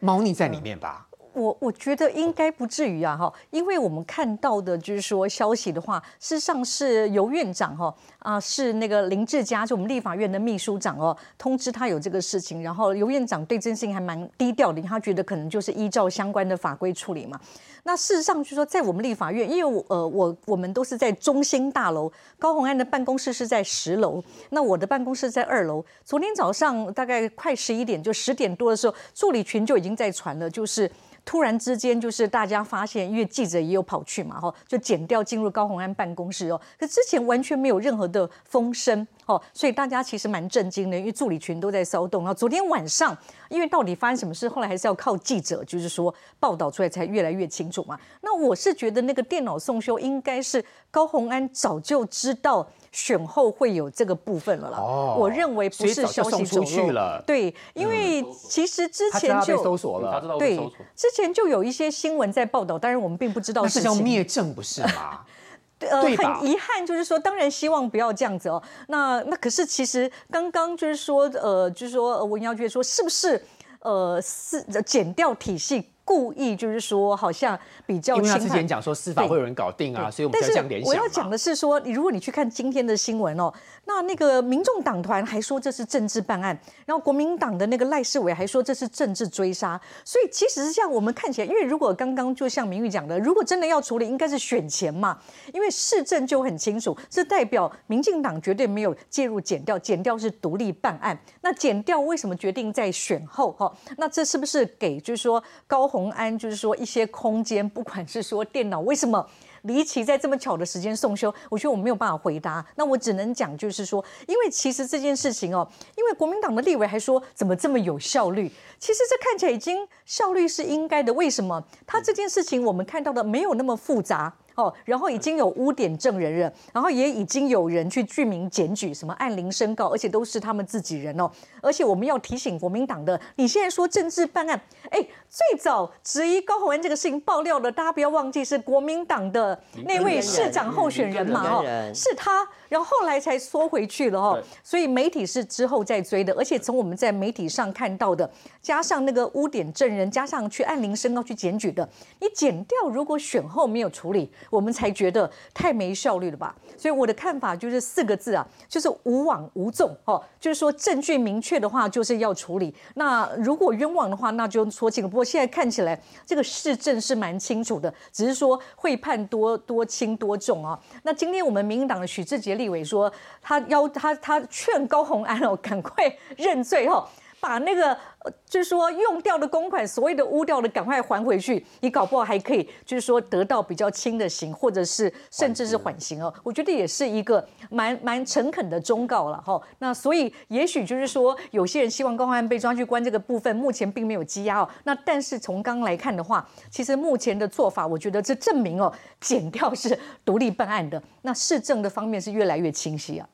猫腻在里面吧？我我觉得应该不至于啊哈，因为我们看到的就是说消息的话，事实上是由院长哈啊是那个林志佳，就我们立法院的秘书长哦，通知他有这个事情，然后尤院长对这件事情还蛮低调的，他觉得可能就是依照相关的法规处理嘛。那事实上就是说，在我们立法院，因为我呃我我们都是在中心大楼，高虹安的办公室是在十楼，那我的办公室在二楼。昨天早上大概快十一点，就十点多的时候，助理群就已经在传了，就是。突然之间，就是大家发现，因为记者也有跑去嘛，哈，就剪掉进入高虹安办公室哦。可之前完全没有任何的风声哦，所以大家其实蛮震惊的，因为助理群都在骚动。然后昨天晚上，因为到底发生什么事，后来还是要靠记者，就是说报道出来才越来越清楚嘛。那我是觉得那个电脑送修应该是高虹安早就知道。选后会有这个部分了啦，哦我认为不是消息出走漏去了对，因为其实之前就搜索了他知，道会对。，之前就有一些新闻在报道，当然我们并不知道那是叫。灭证不是吗？呃，很遗憾，就是说，当然希望不要这样子哦。那那可是其实刚刚就是说，呃，就是说呃文耀觉得说，是不是呃是减掉体系故意就是说好像比较因为他之前讲说司法会有人搞定啊，所以我们这样联想。我要讲的是说，你如果你去看今天的新闻哦，那那个民众党团还说这是政治办案，然后国民党的那个赖世伟还说这是政治追杀，所以其实是这样，我们看起来，因为如果刚刚就像明玉讲的，如果真的要处理，应该是选前嘛，因为市政就很清楚，这代表民进党绝对没有介入减掉，减掉是独立办案。那减掉为什么决定在选后？哈，那这是不是给就是说高同安就是说一些空间？不管是说电脑为什么？离奇在这么巧的时间送修，我觉得我没有办法回答。那我只能讲，就是说，因为其实这件事情哦，因为国民党的立委还说怎么这么有效率，其实这看起来已经效率是应该的。为什么？他这件事情我们看到的没有那么复杂。哦，然后已经有污点证人了，然后也已经有人去具名检举，什么按铃申告，而且都是他们自己人哦。而且我们要提醒国民党的，你现在说政治办案，哎，最早质疑高虹安这个事情爆料的，大家不要忘记是国民党的那位市长候选人嘛，哦是他，然后后来才缩回去了哦。所以媒体是之后再追的，而且从我们在媒体上看到的，加上那个污点证人，加上去按铃申告去检举的，你减掉如果选后没有处理，我们才觉得太没效率了吧？所以我的看法就是四个字啊，就是无枉无纵哦，就是说证据明确的话就是要处理，那如果冤枉的话，那就说清楚。不过现在看起来这个市政是蛮清楚的，只是说会判多多轻多重啊。那今天我们民进党的许志杰立委说，他要他他劝高红安哦，赶快认罪哦。把那个就是说用掉的公款，所谓的污掉的，赶快还回去，你搞不好还可以，就是说得到比较轻的刑，或者是甚至是缓刑哦。我觉得也是一个蛮蛮诚恳的忠告了哈。那所以也许就是说，有些人希望高安被抓去关这个部分，目前并没有积压哦。那但是从刚来看的话，其实目前的做法，我觉得这证明哦，检调是独立办案的，那市政的方面是越来越清晰啊。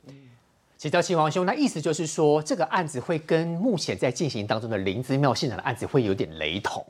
其请教秦王兄，那意思就是说，这个案子会跟目前在进行当中的林子庙现场的案子会有点雷同，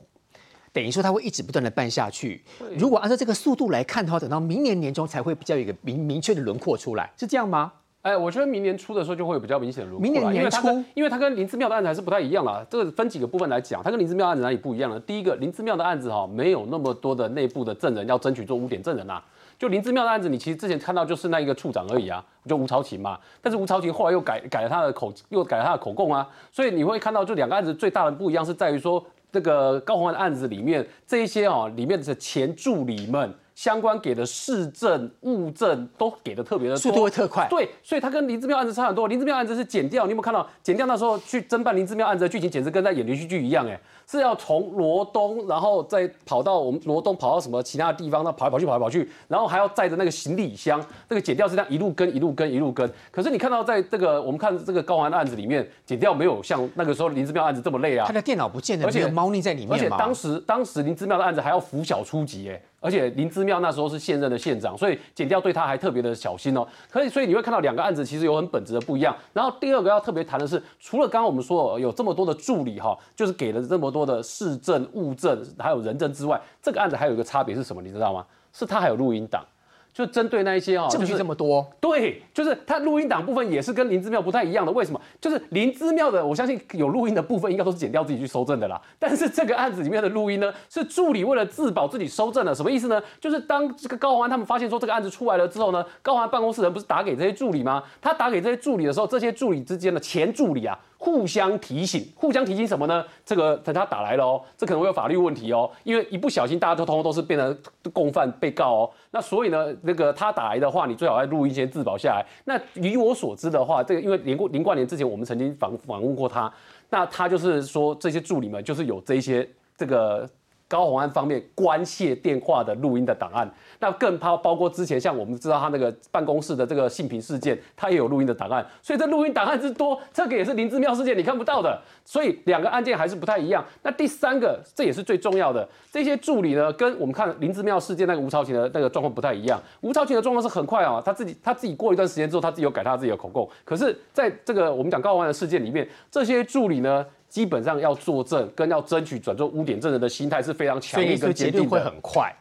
等于说它会一直不断的办下去。如果按照这个速度来看的话，等到明年年中才会比较有一个明明确的轮廓出来，是这样吗？哎，我觉得明年初的时候就会有比较明显的轮廓明年啦因为年初它跟因为它跟林之庙的案子还是不太一样了。这个分几个部分来讲，它跟林之庙案子哪里不一样呢？第一个，林之庙的案子哈、没有那么多的内部的证人要争取做污点证人啊。就林之妙的案子，你其实之前看到就是那一个处长而已啊，就吴朝琴嘛。但是吴朝琴后来又改改了他的口，又改了他的口供啊，所以你会看到就两个案子最大的不一样是在于说，这个高洪安的案子里面这一些哦里面的前助理们。相关给的市政、物证都给的特别的多，速度会特快对，所以他跟林志妙案子差很多。林志妙案子是剪掉，你有没有看到？剪掉那时候去侦办林志妙案子的剧情，简直跟在演连续剧一样，哎，是要从罗东，然后再跑到我们罗东，跑到什么其他的地方，那跑来跑去，跑来跑去，然后还要载着那个行李箱，这个剪掉是这样一路跟一路跟一路跟。可是你看到在这个我们看这个高环的案子里面，剪掉没有像那个时候林之妙案子这么累啊他，的电脑不见得而且猫腻在里面嘛而且当时当时林之妙的案子还要拂晓初级哎，而且林之妙那时候是现任的县长，所以检调对他还特别的小心哦。可以，所以你会看到两个案子其实有很本质的不一样。然后第二个要特别谈的是，除了刚刚我们说有这么多的助理哈，就是给了这么多的市政、物证还有人证之外，这个案子还有一个差别是什么？你知道吗？是他还有录音档。就针对那一些哈，证据这么多，对，就是他录音档部分也是跟林之妙不太一样的。为什么？就是林之妙的，我相信有录音的部分应该都是剪掉自己去收证的啦。但是这个案子里面的录音呢，是助理为了自保自己收证的。什么意思呢？就是当这个高宏安他们发现说这个案子出来了之后呢，高宏安办公室人不是打给这些助理吗？他打给这些助理的时候，这些助理之间的前助理啊。互相提醒，互相提醒什么呢？这个等他打来了哦，这可能会有法律问题哦，因为一不小心大家都通通都是变成共犯被告哦。那所以呢，那个他打来的话，你最好在录音先自保下来。那以我所知的话，这个因为林过林冠年之前我们曾经访访问过他，那他就是说这些助理们就是有这些这个。高鸿安方面关切电话的录音的档案，那更包包括之前像我们知道他那个办公室的这个性平事件，他也有录音的档案，所以这录音档案之多，这个也是林之妙事件你看不到的，所以两个案件还是不太一样。那第三个，这也是最重要的，这些助理呢，跟我们看林之妙事件那个吴朝琴的那个状况不太一样。吴朝琴的状况是很快啊，他自己他自己过一段时间之后，他自己有改他自己的口供，可是在这个我们讲高鸿安的事件里面，这些助理呢。基本上要作证，跟要争取转做污点证人的心态是非常强所以烈这个结论会。很快。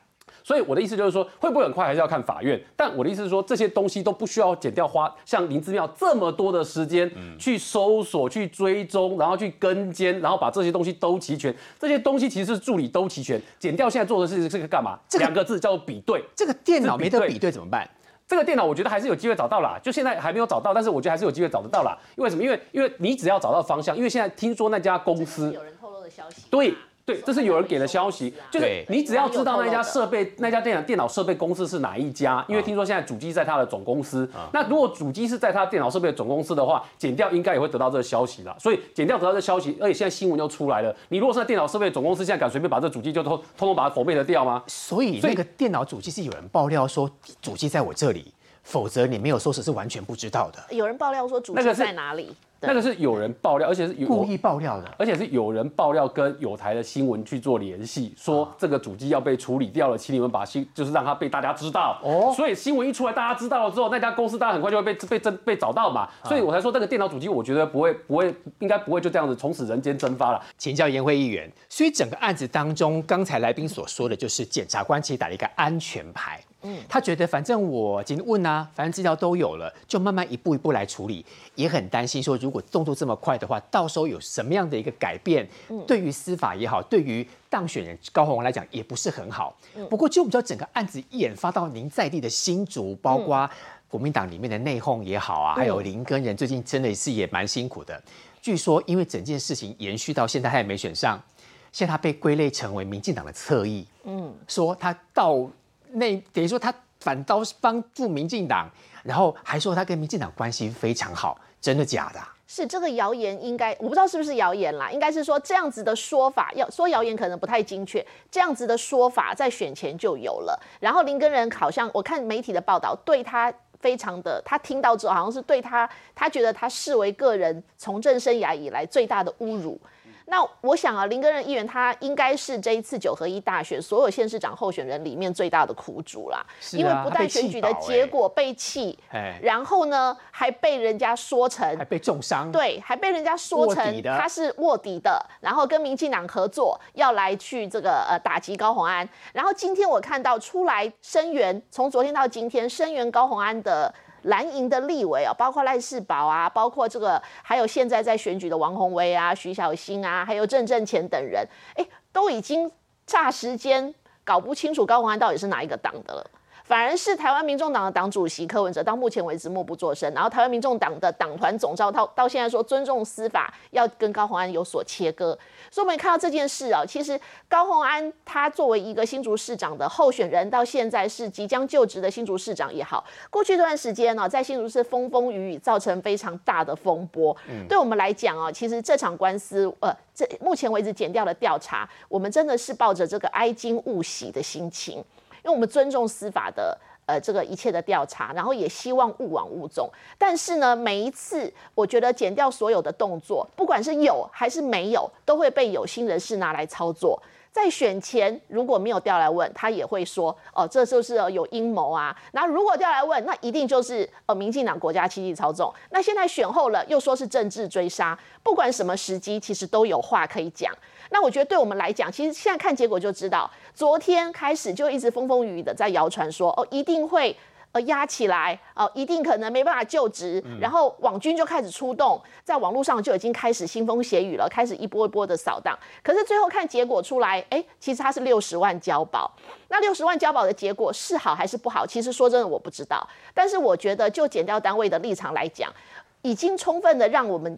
所以我的意思就是说，会不会很快还是要看法院。但我的意思是说，这些东西都不需要减掉花像林之妙这么多的时间去搜索、去追踪，然后去跟监，然后把这些东西都齐全。这些东西其实是助理都齐全。减掉现在做的事情是个干嘛？这个两个字叫做比对。这个电脑没得比对比对怎么办？这个电脑我觉得还是有机会找到啦，就现在还没有找到，但是我觉得还是有机会找得到啦。因为什么？因为因为你只要找到方向，因为现在听说那家公司有人透露的消息。对对，这是有人给的消息，就是你只要知道那家设备、那家电脑电脑设备公司是哪一家，因为听说现在主机在他的总公司。那如果主机是在他电脑设备的总公司的话，剪掉应该也会得到这个消息啦。所以剪掉得到这个消息，而且现在新闻又出来了，你如果是在电脑设备总公司，现在敢随便把这主机就通通通把它否备的掉吗？所以所以那个电脑主机是有人爆料说主机在我这里，否则你没有收拾是完全不知道的，有人爆料说主机在哪里？对那个是有人爆料，而且是有故意爆料的。而且是有人爆料跟有台的新闻去做联系，说这个主机要被处理掉了，请你们把新就是让它被大家知道。哦哦，所以新闻一出来，大家知道了之后，那家公司大家很快就会被被真被找到嘛。所以我才说这个电脑主机，我觉得不会不会应该不会就这样子从此人间蒸发了。请教颜慧议员，所以整个案子当中，刚才来宾所说的就是检察官其实打了一个安全牌。嗯，他觉得反正我今天问啊，反正资料都有了，就慢慢一步一步来处理，也很担心说如果动作这么快的话，到时候有什么样的一个改变，对于司法也好，对于当选人高虹来讲也不是很好。不过就我们知道整个案子研发到您在地的新竹，包括国民党里面的内讧也好啊，还有林根人最近真的是也蛮辛苦的。据说因为整件事情延续到现在，他也没选上，现在他被归类成为民进党的侧翼。嗯，说他到那等于说他反倒是帮助民进党，然后还说他跟民进党关系非常好，真的假的、是这个谣言应该我不知道是不是谣言啦，应该是说这样子的说法，要说谣言可能不太精确，这样子的说法在选前就有了。然后林根人好像我看媒体的报道，对他非常的，他听到之后好像是对他，他觉得他视为个人从政生涯以来最大的侮辱。那我想啊，林根仁议员他应该是这一次九合一大选所有县市长候选人里面最大的苦主啦，啊因为不但选举的结果被弃，哎，然后呢还被人家说成还被重伤，，对，还被人家说成他是卧底的，然后跟民进党合作，要来去这个呃打击高虹安。然后今天我看到出来声援，从昨天到今天声援高虹安的。蓝营的立委啊，包括赖世宝啊，包括这个，还有现在在选举的王宏威啊、徐小新啊，还有郑正乾等人，哎，都已经霎时间搞不清楚高鸿安到底是哪一个党的了。反而是台湾民众党的党主席柯文哲到目前为止默不作声，然后台湾民众党的党团总召到到现在说尊重司法，要跟高虹安有所切割。所以我们看到这件事啊，其实高虹安他作为一个新竹市长的候选人，到现在是即将就职的新竹市长也好，过去这段时间呢、在新竹市风风雨雨，造成非常大的风波。对我们来讲啊，其实这场官司，呃，这目前为止减掉了调查，我们真的是抱着这个哀惊勿喜的心情。因为我们尊重司法的呃这个一切的调查，然后也希望勿枉勿纵。但是呢，每一次我觉得减掉所有的动作，不管是有还是没有，都会被有心人士拿来操作。在选前如果没有调来问，他也会说哦，这就是有阴谋啊。然后如果调来问，那一定就是呃民进党国家机器操纵。那现在选后了，又说是政治追杀，不管什么时机，其实都有话可以讲。那我觉得对我们来讲，其实现在看结果就知道，昨天开始就一直风风雨雨的在谣传说，哦，一定会呃压起来，哦，一定可能没办法就职，然后网军就开始出动，在网络上就已经开始腥风血雨了，开始一波一波的扫荡。可是最后看结果出来，哎，其实他是六十万交保，那六十万交保的结果是好还是不好？其实说真的我不知道，但是我觉得就减掉单位的立场来讲，已经充分的让我们。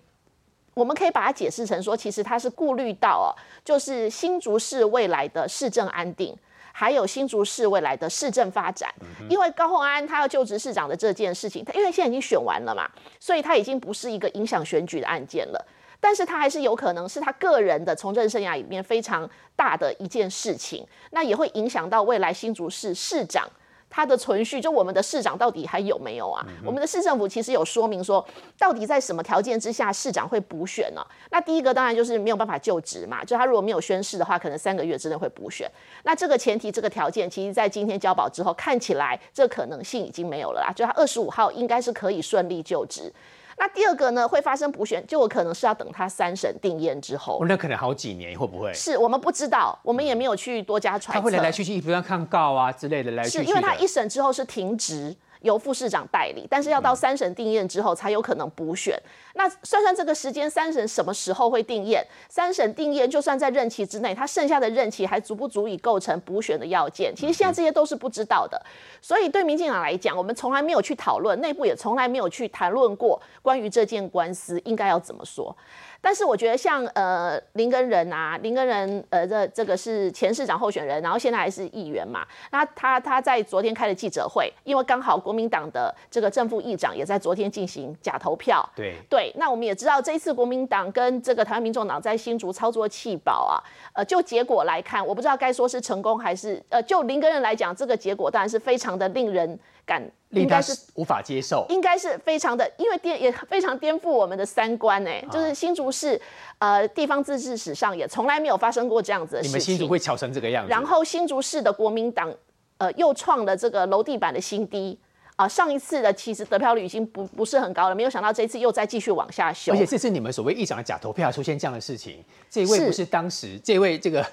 我们可以把它解释成说，其实他是顾虑到哦，就是新竹市未来的市政安定，还有新竹市未来的市政发展。因为高鸿安他要就职市长的这件事情，他因为现在已经选完了嘛，所以他已经不是一个影响选举的案件了。但是他还是有可能是他个人的从政生涯里面非常大的一件事情，那也会影响到未来新竹市市长。他的存续，就我们的市长到底还有没有啊？我们的市政府其实有说明说，到底在什么条件之下市长会补选呢、那第一个当然就是没有办法就职嘛，就他如果没有宣誓的话，可能三个月之内会补选。那这个前提、这个条件，其实在今天交保之后，看起来这可能性已经没有了啦。就他二十五号应该是可以顺利就职。那第二个呢，会发生补选，就有可能是要等他三审定验之后哦，。那可能好几年会不会？是我们不知道，我们也没有去多加揣测。他会来来去去，比如像抗告啊之类的来来去去的是因为他一审之后是停职，由副市长代理，但是要到三审定验之后才有可能补选。那算算这个时间，三审什么时候会定验？三审定验就算在任期之内，他剩下的任期还足不足以构成补选的要件？其实现在这些都是不知道的。所以对民进党来讲，我们从来没有去讨论，内部也从来没有去谈论过关于这件官司应该要怎么说。但是我觉得像呃林根仁啊，林根仁呃这这个是前市长候选人，然后现在还是议员嘛。那他他在昨天开的记者会，因为刚好国民党的这个正副议长也在昨天进行假投票。对对，那我们也知道这一次国民党跟这个台湾民众党在新竹操作弃保啊，呃，就结果来看，我不知道该说是成功还是呃，就林根仁来讲，这个结果当然是非常的令人感，应该是无法接受。应该是非常的，因为颠也非常颠覆我们的三观哎、啊就是新竹市呃地方自治史上也从来没有发生过这样子的事情。你们新竹会吵成这个样子？然后新竹市的国民党呃又创了这个楼地板的新低。啊，上一次的其实得票率已经不不是很高了，没有想到这一次又再继续往下修。而且这次你们所谓议长的假投票出现这样的事情，这位不是当时这位这个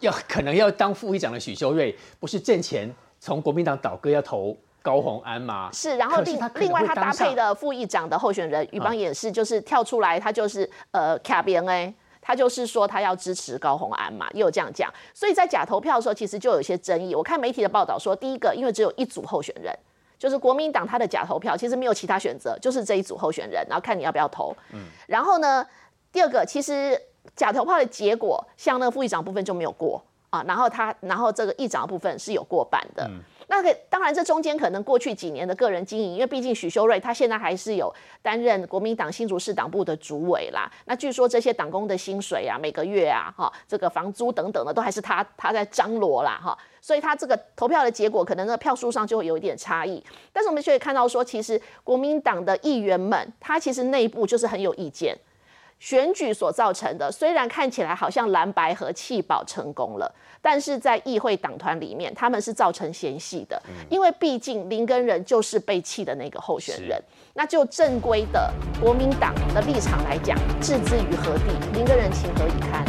要可能要当副议长的许修睿，不是挣钱从国民党倒戈要投高虹安嘛？是，然后另另外他搭配的副议长的候选人宇邦也是，就是跳出来，他就是呃卡边 A。他就是说他要支持高虹安嘛，也有这样讲，所以在假投票的时候，其实就有一些争议。我看媒体的报道说，第一个，因为只有一组候选人，就是国民党他的假投票，其实没有其他选择，就是这一组候选人，然后看你要不要投。嗯然后呢，第二个，其实假投票的结果，像那个副议长部分就没有过啊，然后他，然后这个议长的部分是有过半的。那个当然，这中间可能过去几年的个人经营，因为毕竟许修睿他现在还是有担任国民党新竹市党部的主委啦。那据说这些党工的薪水啊，每个月啊，哈，这个房租等等的，都还是他他在张罗啦，哈。所以他这个投票的结果，可能呢票数上就会有一点差异。但是我们就可以看到说，其实国民党的议员们，他其实内部就是很有意见。选举所造成的，虽然看起来好像蓝白和弃保成功了，但是在议会党团里面，他们是造成嫌隙的，因为毕竟林根人就是被弃的那个候选人。那就正规的国民党的立场来讲，置之于何地？林根人情何以堪？